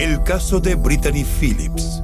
El caso de Brittany Phillips.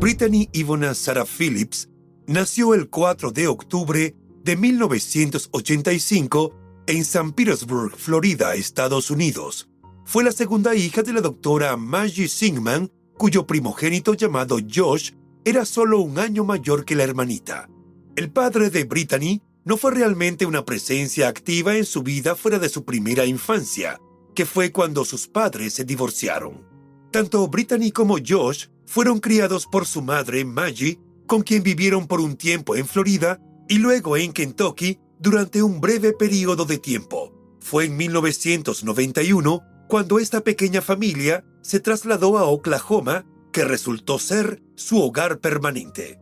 Brittany Ivona Sarah Phillips nació el 4 de octubre de 1985 en St. Petersburg, Florida, Estados Unidos. Fue la segunda hija de la doctora Maggie Singman, cuyo primogénito llamado Josh era solo un año mayor que la hermanita. El padre de Brittany no fue realmente una presencia activa en su vida fuera de su primera infancia, que fue cuando sus padres se divorciaron. Tanto Brittany como Josh fueron criados por su madre Maggie, con quien vivieron por un tiempo en Florida y luego en Kentucky durante un breve periodo de tiempo. Fue en 1991 cuando esta pequeña familia se trasladó a Oklahoma, que resultó ser su hogar permanente.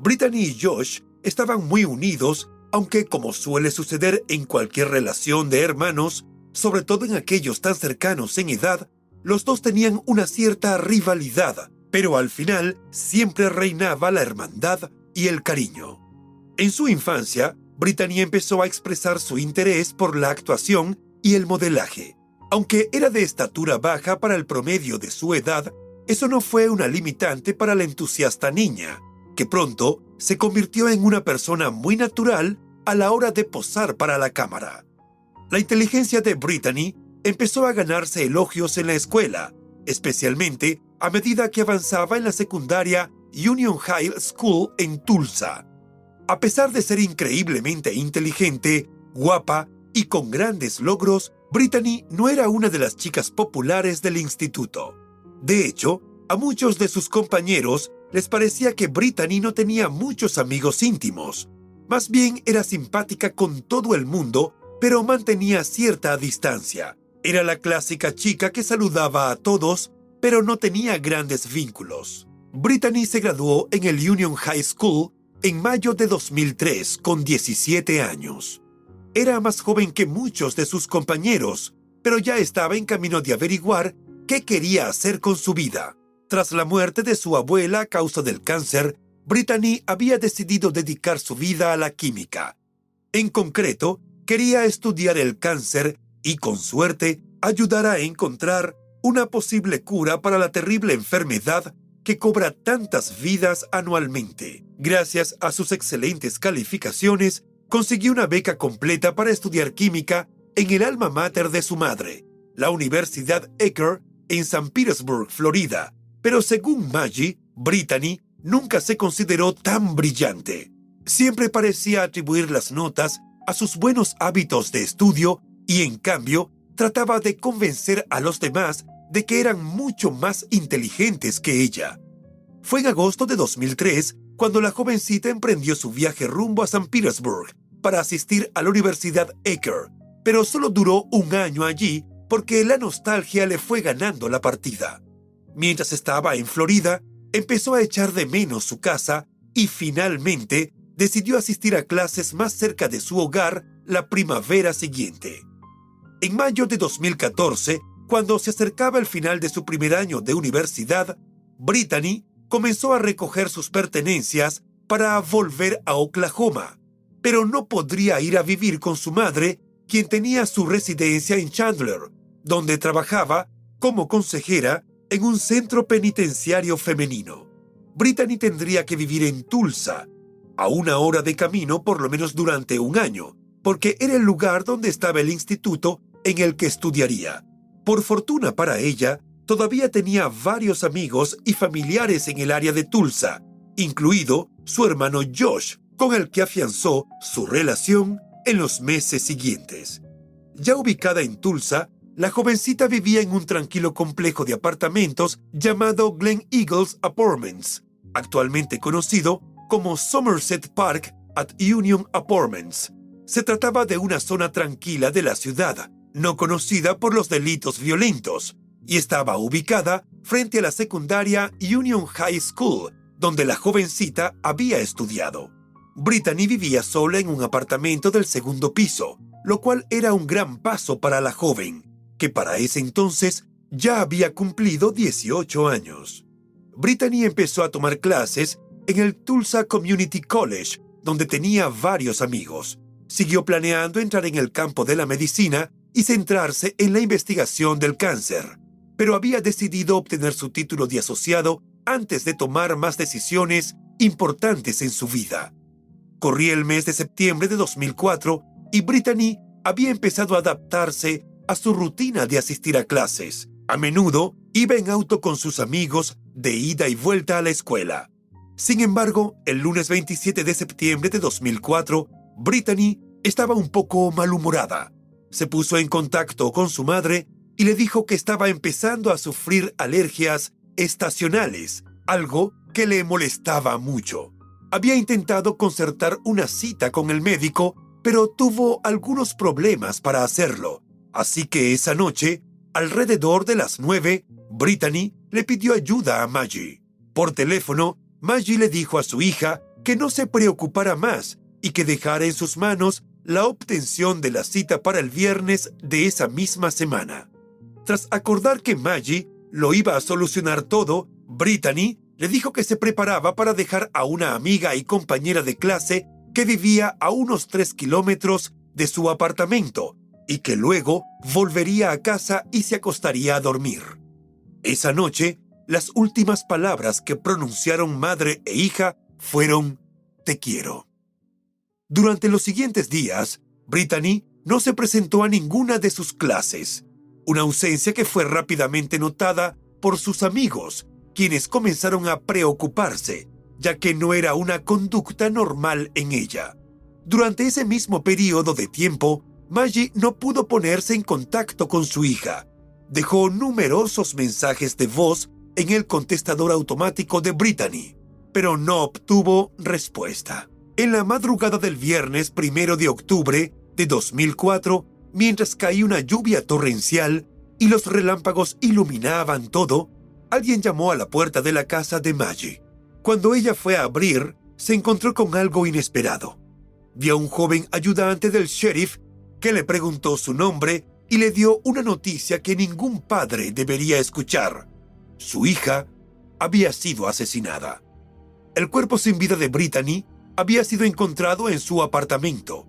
Brittany y Josh estaban muy unidos, aunque como suele suceder en cualquier relación de hermanos, sobre todo en aquellos tan cercanos en edad, los dos tenían una cierta rivalidad, pero al final siempre reinaba la hermandad y el cariño. En su infancia, Brittany empezó a expresar su interés por la actuación y el modelaje. Aunque era de estatura baja para el promedio de su edad, eso no fue una limitante para la entusiasta niña, que pronto se convirtió en una persona muy natural a la hora de posar para la cámara. La inteligencia de Brittany empezó a ganarse elogios en la escuela, especialmente a medida que avanzaba en la secundaria Union High School en Tulsa. A pesar de ser increíblemente inteligente, guapa y con grandes logros, Brittany no era una de las chicas populares del instituto. De hecho, a muchos de sus compañeros les parecía que Brittany no tenía muchos amigos íntimos. Más bien era simpática con todo el mundo, pero mantenía cierta distancia. Era la clásica chica que saludaba a todos, pero no tenía grandes vínculos. Brittany se graduó en el Union High School en mayo de 2003 con 17 años. Era más joven que muchos de sus compañeros, pero ya estaba en camino de averiguar qué quería hacer con su vida. Tras la muerte de su abuela a causa del cáncer, Brittany había decidido dedicar su vida a la química. En concreto, quería estudiar el cáncer y, con suerte, ayudar a encontrar una posible cura para la terrible enfermedad que cobra tantas vidas anualmente. Gracias a sus excelentes calificaciones, consiguió una beca completa para estudiar química en el alma mater de su madre, la Universidad Ecker en San Petersburg, Florida. Pero según Maggie, Brittany nunca se consideró tan brillante. Siempre parecía atribuir las notas a sus buenos hábitos de estudio y en cambio trataba de convencer a los demás de que eran mucho más inteligentes que ella. Fue en agosto de 2003 cuando la jovencita emprendió su viaje rumbo a San Petersburg para asistir a la Universidad Aker, pero solo duró un año allí porque la nostalgia le fue ganando la partida. Mientras estaba en Florida, empezó a echar de menos su casa y finalmente decidió asistir a clases más cerca de su hogar la primavera siguiente. En mayo de 2014, cuando se acercaba el final de su primer año de universidad, Brittany comenzó a recoger sus pertenencias para volver a Oklahoma, pero no podría ir a vivir con su madre, quien tenía su residencia en Chandler, donde trabajaba como consejera en un centro penitenciario femenino. Brittany tendría que vivir en Tulsa, a una hora de camino por lo menos durante un año, porque era el lugar donde estaba el instituto en el que estudiaría. Por fortuna para ella, todavía tenía varios amigos y familiares en el área de Tulsa, incluido su hermano Josh, con el que afianzó su relación en los meses siguientes. Ya ubicada en Tulsa, la jovencita vivía en un tranquilo complejo de apartamentos llamado Glen Eagles Apartments, actualmente conocido como Somerset Park at Union Apartments. Se trataba de una zona tranquila de la ciudad, no conocida por los delitos violentos, y estaba ubicada frente a la secundaria Union High School, donde la jovencita había estudiado. Brittany vivía sola en un apartamento del segundo piso, lo cual era un gran paso para la joven, que para ese entonces ya había cumplido 18 años. Brittany empezó a tomar clases en el Tulsa Community College, donde tenía varios amigos. Siguió planeando entrar en el campo de la medicina y centrarse en la investigación del cáncer, pero había decidido obtener su título de asociado antes de tomar más decisiones importantes en su vida. Corría el mes de septiembre de 2004 y Brittany había empezado a adaptarse a su rutina de asistir a clases. A menudo iba en auto con sus amigos de ida y vuelta a la escuela. Sin embargo, el lunes 27 de septiembre de 2004, Brittany estaba un poco malhumorada. Se puso en contacto con su madre y le dijo que estaba empezando a sufrir alergias estacionales, algo que le molestaba mucho. Había intentado concertar una cita con el médico, pero tuvo algunos problemas para hacerlo. Así que esa noche, alrededor de las nueve, Brittany le pidió ayuda a Maggie. Por teléfono, Maggie le dijo a su hija que no se preocupara más y que dejara en sus manos la obtención de la cita para el viernes de esa misma semana. Tras acordar que Maggie lo iba a solucionar todo, Brittany le dijo que se preparaba para dejar a una amiga y compañera de clase que vivía a unos tres kilómetros de su apartamento y que luego volvería a casa y se acostaría a dormir. Esa noche, las últimas palabras que pronunciaron madre e hija fueron Te quiero. Durante los siguientes días, Brittany no se presentó a ninguna de sus clases, una ausencia que fue rápidamente notada por sus amigos, quienes comenzaron a preocuparse, ya que no era una conducta normal en ella. Durante ese mismo periodo de tiempo, Maggie no pudo ponerse en contacto con su hija. Dejó numerosos mensajes de voz en el contestador automático de Brittany, pero no obtuvo respuesta. En la madrugada del viernes primero de octubre de 2004, mientras caía una lluvia torrencial y los relámpagos iluminaban todo, alguien llamó a la puerta de la casa de Maggie. Cuando ella fue a abrir, se encontró con algo inesperado. Vio a un joven ayudante del sheriff que le preguntó su nombre y le dio una noticia que ningún padre debería escuchar. Su hija había sido asesinada. El cuerpo sin vida de Brittany había sido encontrado en su apartamento.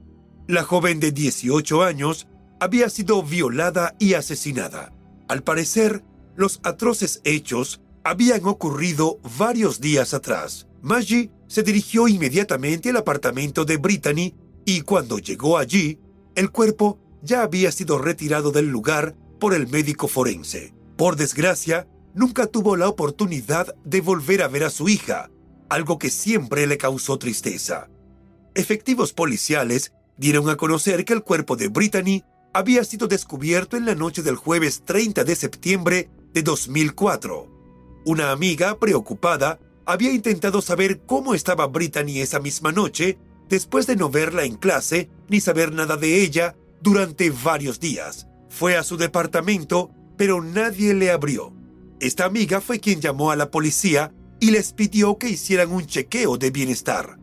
La joven de 18 años había sido violada y asesinada. Al parecer, los atroces hechos habían ocurrido varios días atrás. Maggie se dirigió inmediatamente al apartamento de Brittany y cuando llegó allí, el cuerpo ya había sido retirado del lugar por el médico forense. Por desgracia, nunca tuvo la oportunidad de volver a ver a su hija, algo que siempre le causó tristeza. Efectivos policiales dieron a conocer que el cuerpo de Brittany había sido descubierto en la noche del jueves 30 de septiembre de 2004. Una amiga, preocupada, había intentado saber cómo estaba Brittany esa misma noche después de no verla en clase ni saber nada de ella durante varios días. Fue a su departamento, pero nadie le abrió. Esta amiga fue quien llamó a la policía y les pidió que hicieran un chequeo de bienestar.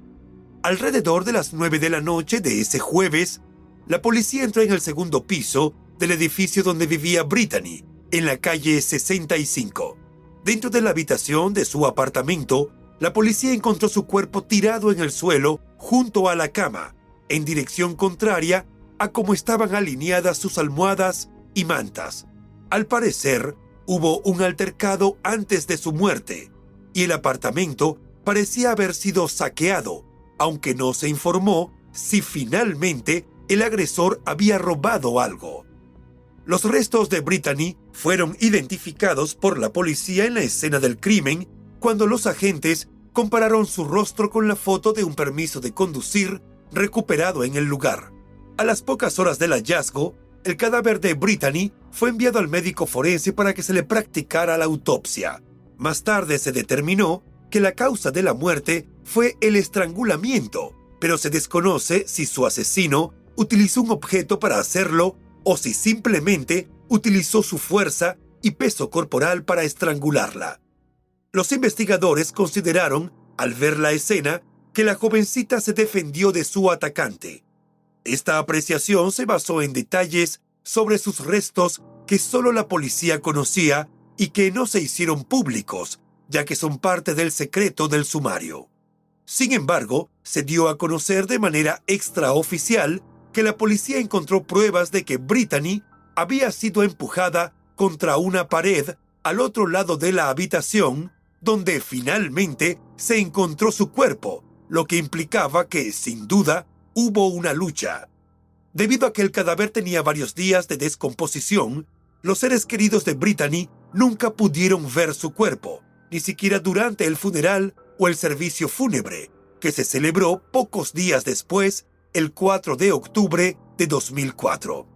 Alrededor de las 9 de la noche de ese jueves, la policía entró en el segundo piso del edificio donde vivía Brittany, en la calle 65. Dentro de la habitación de su apartamento, la policía encontró su cuerpo tirado en el suelo junto a la cama, en dirección contraria a cómo estaban alineadas sus almohadas y mantas. Al parecer, hubo un altercado antes de su muerte, y el apartamento parecía haber sido saqueado, aunque no se informó si finalmente el agresor había robado algo. Los restos de Brittany fueron identificados por la policía en la escena del crimen cuando los agentes compararon su rostro con la foto de un permiso de conducir recuperado en el lugar. A las pocas horas del hallazgo, el cadáver de Brittany fue enviado al médico forense para que se le practicara la autopsia. Más tarde se determinó que la causa de la muerte fue el estrangulamiento, pero se desconoce si su asesino utilizó un objeto para hacerlo o si simplemente utilizó su fuerza y peso corporal para estrangularla. Los investigadores consideraron, al ver la escena, que la jovencita se defendió de su atacante. Esta apreciación se basó en detalles sobre sus restos que solo la policía conocía y que no se hicieron públicos, ya que son parte del secreto del sumario. Sin embargo, se dio a conocer de manera extraoficial que la policía encontró pruebas de que Brittany había sido empujada contra una pared al otro lado de la habitación, donde finalmente se encontró su cuerpo, lo que implicaba que, sin duda, hubo una lucha. Debido a que el cadáver tenía varios días de descomposición, los seres queridos de Brittany nunca pudieron ver su cuerpo, ni siquiera durante el funeral o el servicio fúnebre, que se celebró pocos días después, el 4 de octubre de 2004.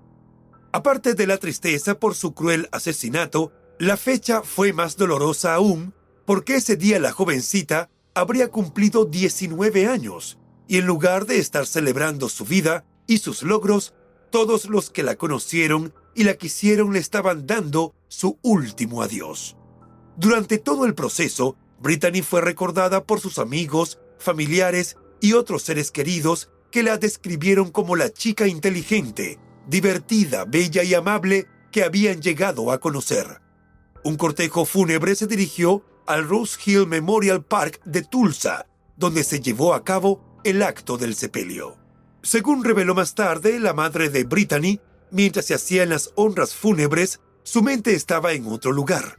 Aparte de la tristeza por su cruel asesinato, la fecha fue más dolorosa aún porque ese día la jovencita habría cumplido 19 años y en lugar de estar celebrando su vida y sus logros, todos los que la conocieron y la quisieron le estaban dando su último adiós. Durante todo el proceso, Brittany fue recordada por sus amigos, familiares y otros seres queridos que la describieron como la chica inteligente, divertida, bella y amable que habían llegado a conocer. Un cortejo fúnebre se dirigió al Rose Hill Memorial Park de Tulsa, donde se llevó a cabo el acto del sepelio. Según reveló más tarde la madre de Brittany, mientras se hacían las honras fúnebres, su mente estaba en otro lugar.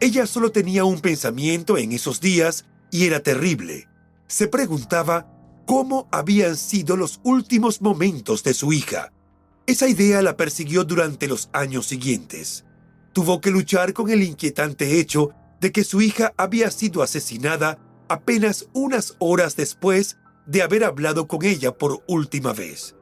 Ella solo tenía un pensamiento en esos días y era terrible. Se preguntaba cómo habían sido los últimos momentos de su hija. Esa idea la persiguió durante los años siguientes. Tuvo que luchar con el inquietante hecho de que su hija había sido asesinada apenas unas horas después de haber hablado con ella por última vez.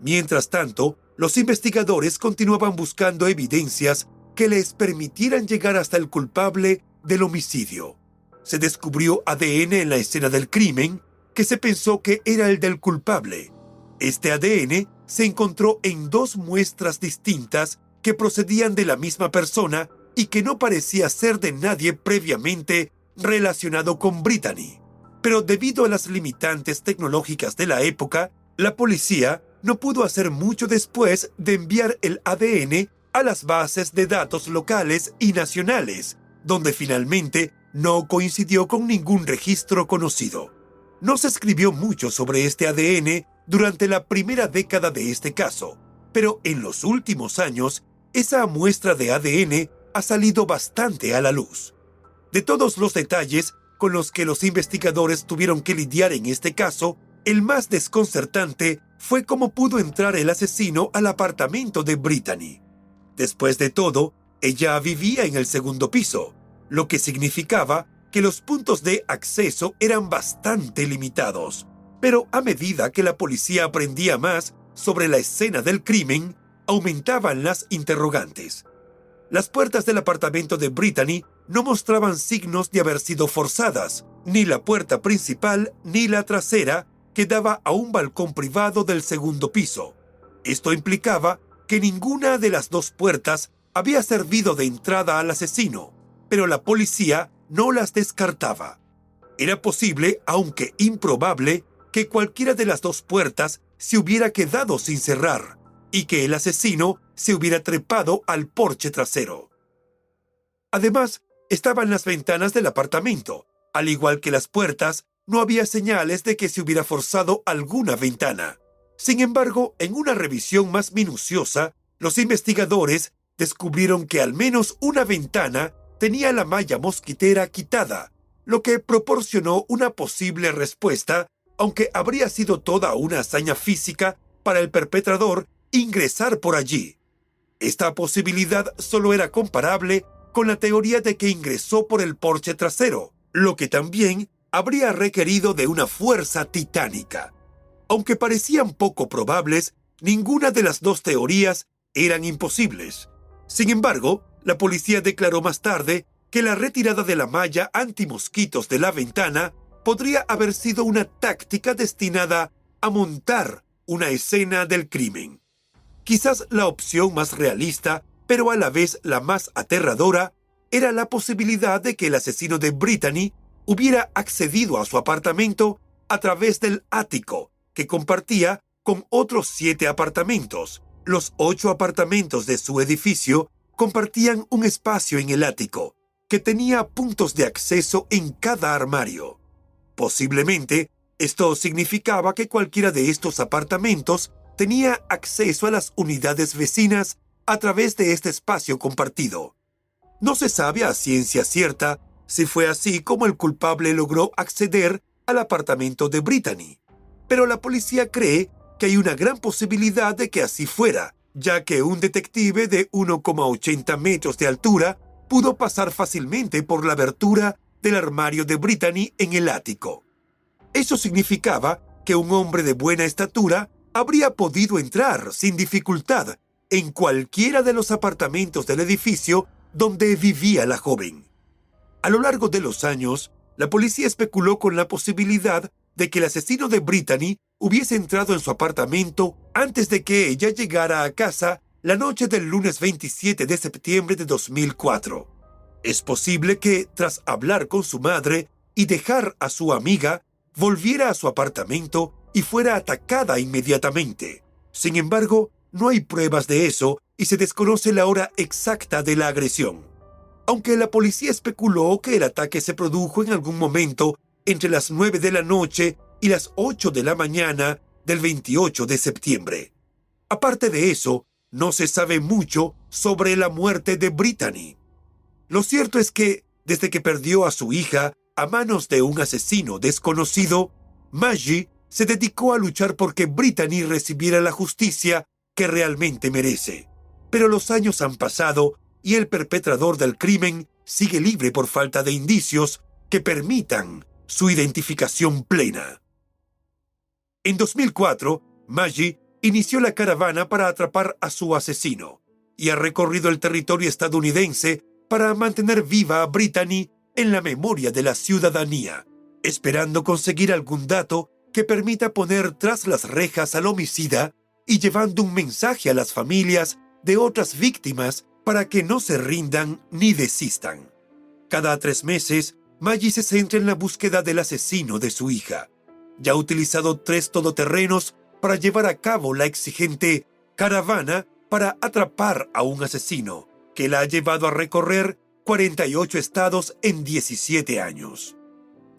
Mientras tanto, los investigadores continuaban buscando evidencias que les permitieran llegar hasta el culpable del homicidio. Se descubrió ADN en la escena del crimen que se pensó que era el del culpable. Este ADN se encontró en dos muestras distintas que procedían de la misma persona y que no parecía ser de nadie previamente relacionado con Brittany pero debido a las limitantes tecnológicas de la época, la policía no pudo hacer mucho después de enviar el ADN a las bases de datos locales y nacionales, donde finalmente no coincidió con ningún registro conocido. No se escribió mucho sobre este ADN durante la primera década de este caso, pero en los últimos años esa muestra de ADN ha salido bastante a la luz. De todos los detalles con los que los investigadores tuvieron que lidiar en este caso, el más desconcertante fue cómo pudo entrar el asesino al apartamento de Brittany. Después de todo, ella vivía en el segundo piso, lo que significaba que los puntos de acceso eran bastante limitados. Pero a medida que la policía aprendía más sobre la escena del crimen, aumentaban las interrogantes. Las puertas del apartamento de Brittany no mostraban signos de haber sido forzadas, ni la puerta principal ni la trasera que daba a un balcón privado del segundo piso. Esto implicaba que ninguna de las dos puertas había servido de entrada al asesino, pero la policía no las descartaba. Era posible, aunque improbable, que cualquiera de las dos puertas se hubiera quedado sin cerrar y que el asesino se hubiera trepado al porche trasero. Además, estaban las ventanas del apartamento. Al igual que las puertas, no había señales de que se hubiera forzado alguna ventana. Sin embargo, en una revisión más minuciosa, los investigadores descubrieron que al menos una ventana tenía la malla mosquitera quitada, lo que proporcionó una posible respuesta, aunque habría sido toda una hazaña física para el perpetrador ingresar por allí. Esta posibilidad solo era comparable con la teoría de que ingresó por el porche trasero, lo que también habría requerido de una fuerza titánica. Aunque parecían poco probables, ninguna de las dos teorías eran imposibles. Sin embargo, la policía declaró más tarde que la retirada de la malla antimosquitos de la ventana podría haber sido una táctica destinada a montar una escena del crimen. Quizás la opción más realista pero a la vez la más aterradora era la posibilidad de que el asesino de Brittany hubiera accedido a su apartamento a través del ático, que compartía con otros siete apartamentos. Los ocho apartamentos de su edificio compartían un espacio en el ático, que tenía puntos de acceso en cada armario. Posiblemente, esto significaba que cualquiera de estos apartamentos tenía acceso a las unidades vecinas a través de este espacio compartido. No se sabe a ciencia cierta si fue así como el culpable logró acceder al apartamento de Brittany, pero la policía cree que hay una gran posibilidad de que así fuera, ya que un detective de 1,80 metros de altura pudo pasar fácilmente por la abertura del armario de Brittany en el ático. Eso significaba que un hombre de buena estatura habría podido entrar sin dificultad en cualquiera de los apartamentos del edificio donde vivía la joven. A lo largo de los años, la policía especuló con la posibilidad de que el asesino de Brittany hubiese entrado en su apartamento antes de que ella llegara a casa la noche del lunes 27 de septiembre de 2004. Es posible que, tras hablar con su madre y dejar a su amiga, volviera a su apartamento y fuera atacada inmediatamente. Sin embargo, no hay pruebas de eso y se desconoce la hora exacta de la agresión. Aunque la policía especuló que el ataque se produjo en algún momento entre las 9 de la noche y las 8 de la mañana del 28 de septiembre. Aparte de eso, no se sabe mucho sobre la muerte de Brittany. Lo cierto es que, desde que perdió a su hija a manos de un asesino desconocido, Maggie se dedicó a luchar porque Brittany recibiera la justicia que realmente merece. Pero los años han pasado y el perpetrador del crimen sigue libre por falta de indicios que permitan su identificación plena. En 2004, Maggie inició la caravana para atrapar a su asesino y ha recorrido el territorio estadounidense para mantener viva a Brittany en la memoria de la ciudadanía, esperando conseguir algún dato que permita poner tras las rejas al homicida y llevando un mensaje a las familias de otras víctimas para que no se rindan ni desistan. Cada tres meses, Maggie se centra en la búsqueda del asesino de su hija. Ya ha utilizado tres todoterrenos para llevar a cabo la exigente caravana para atrapar a un asesino, que la ha llevado a recorrer 48 estados en 17 años.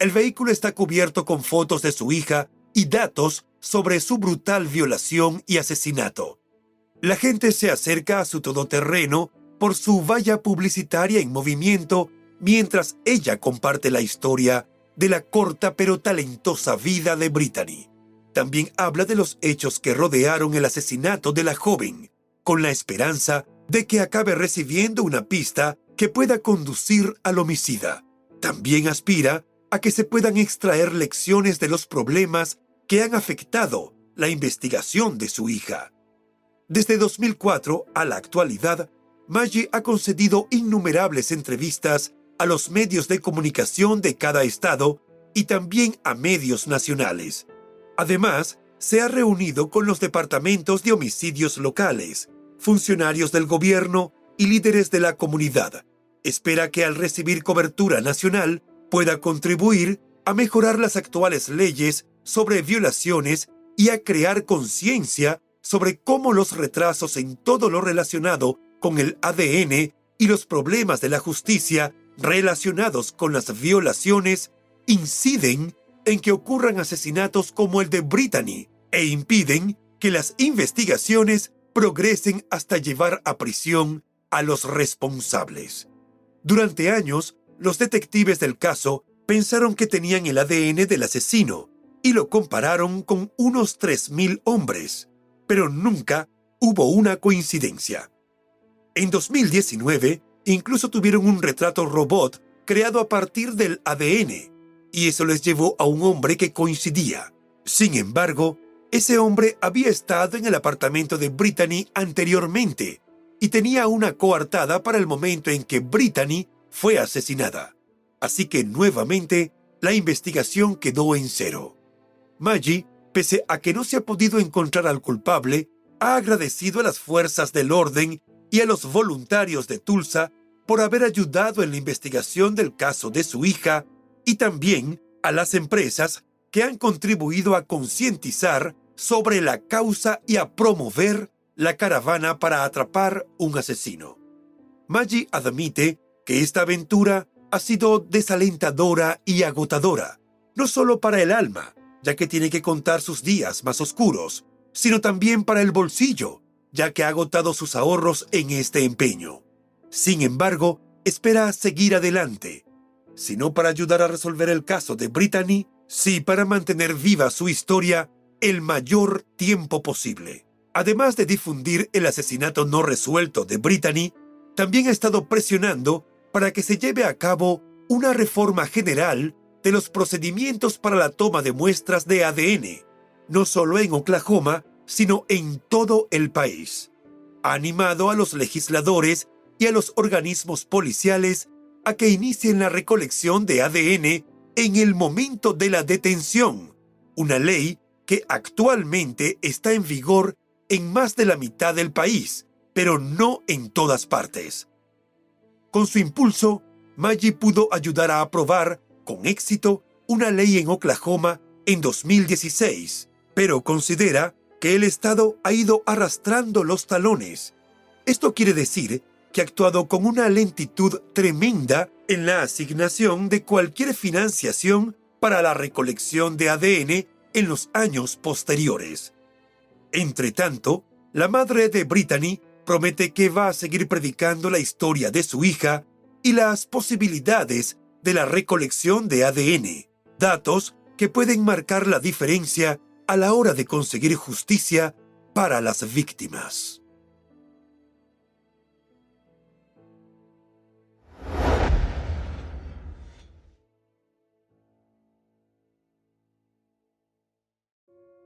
El vehículo está cubierto con fotos de su hija y datos sobre su brutal violación y asesinato. La gente se acerca a su todoterreno por su valla publicitaria en movimiento mientras ella comparte la historia de la corta pero talentosa vida de Brittany. También habla de los hechos que rodearon el asesinato de la joven, con la esperanza de que acabe recibiendo una pista que pueda conducir al homicida. También aspira a que se puedan extraer lecciones de los problemas que han afectado la investigación de su hija. Desde 2004 a la actualidad, Maggie ha concedido innumerables entrevistas a los medios de comunicación de cada estado y también a medios nacionales. Además, se ha reunido con los departamentos de homicidios locales, funcionarios del gobierno y líderes de la comunidad. Espera que al recibir cobertura nacional pueda contribuir a mejorar las actuales leyes sobre violaciones y a crear conciencia sobre cómo los retrasos en todo lo relacionado con el ADN y los problemas de la justicia relacionados con las violaciones inciden en que ocurran asesinatos como el de Brittany e impiden que las investigaciones progresen hasta llevar a prisión a los responsables. Durante años, los detectives del caso pensaron que tenían el ADN del asesino y lo compararon con unos 3.000 hombres, pero nunca hubo una coincidencia. En 2019, incluso tuvieron un retrato robot creado a partir del ADN, y eso les llevó a un hombre que coincidía. Sin embargo, ese hombre había estado en el apartamento de Brittany anteriormente y tenía una coartada para el momento en que Brittany fue asesinada. Así que nuevamente la investigación quedó en cero. Maggie, pese a que no se ha podido encontrar al culpable, ha agradecido a las fuerzas del orden y a los voluntarios de Tulsa por haber ayudado en la investigación del caso de su hija y también a las empresas que han contribuido a concientizar sobre la causa y a promover la caravana para atrapar un asesino. Maggie admite que esta aventura ha sido desalentadora y agotadora, no solo para el alma, ya que tiene que contar sus días más oscuros, sino también para el bolsillo, ya que ha agotado sus ahorros en este empeño. Sin embargo, espera seguir adelante, si no para ayudar a resolver el caso de Brittany, sí para mantener viva su historia el mayor tiempo posible. Además de difundir el asesinato no resuelto de Brittany, también ha estado presionando para que se lleve a cabo una reforma general de los procedimientos para la toma de muestras de ADN, no solo en Oklahoma, sino en todo el país. Ha animado a los legisladores y a los organismos policiales a que inicien la recolección de ADN en el momento de la detención, una ley que actualmente está en vigor en más de la mitad del país, pero no en todas partes. Con su impulso, Maggie pudo ayudar a aprobar con éxito una ley en Oklahoma en 2016, pero considera que el Estado ha ido arrastrando los talones. Esto quiere decir que ha actuado con una lentitud tremenda en la asignación de cualquier financiación para la recolección de ADN en los años posteriores. Entre tanto, la madre de Brittany promete que va a seguir predicando la historia de su hija y las posibilidades de la recolección de ADN, datos que pueden marcar la diferencia a la hora de conseguir justicia para las víctimas.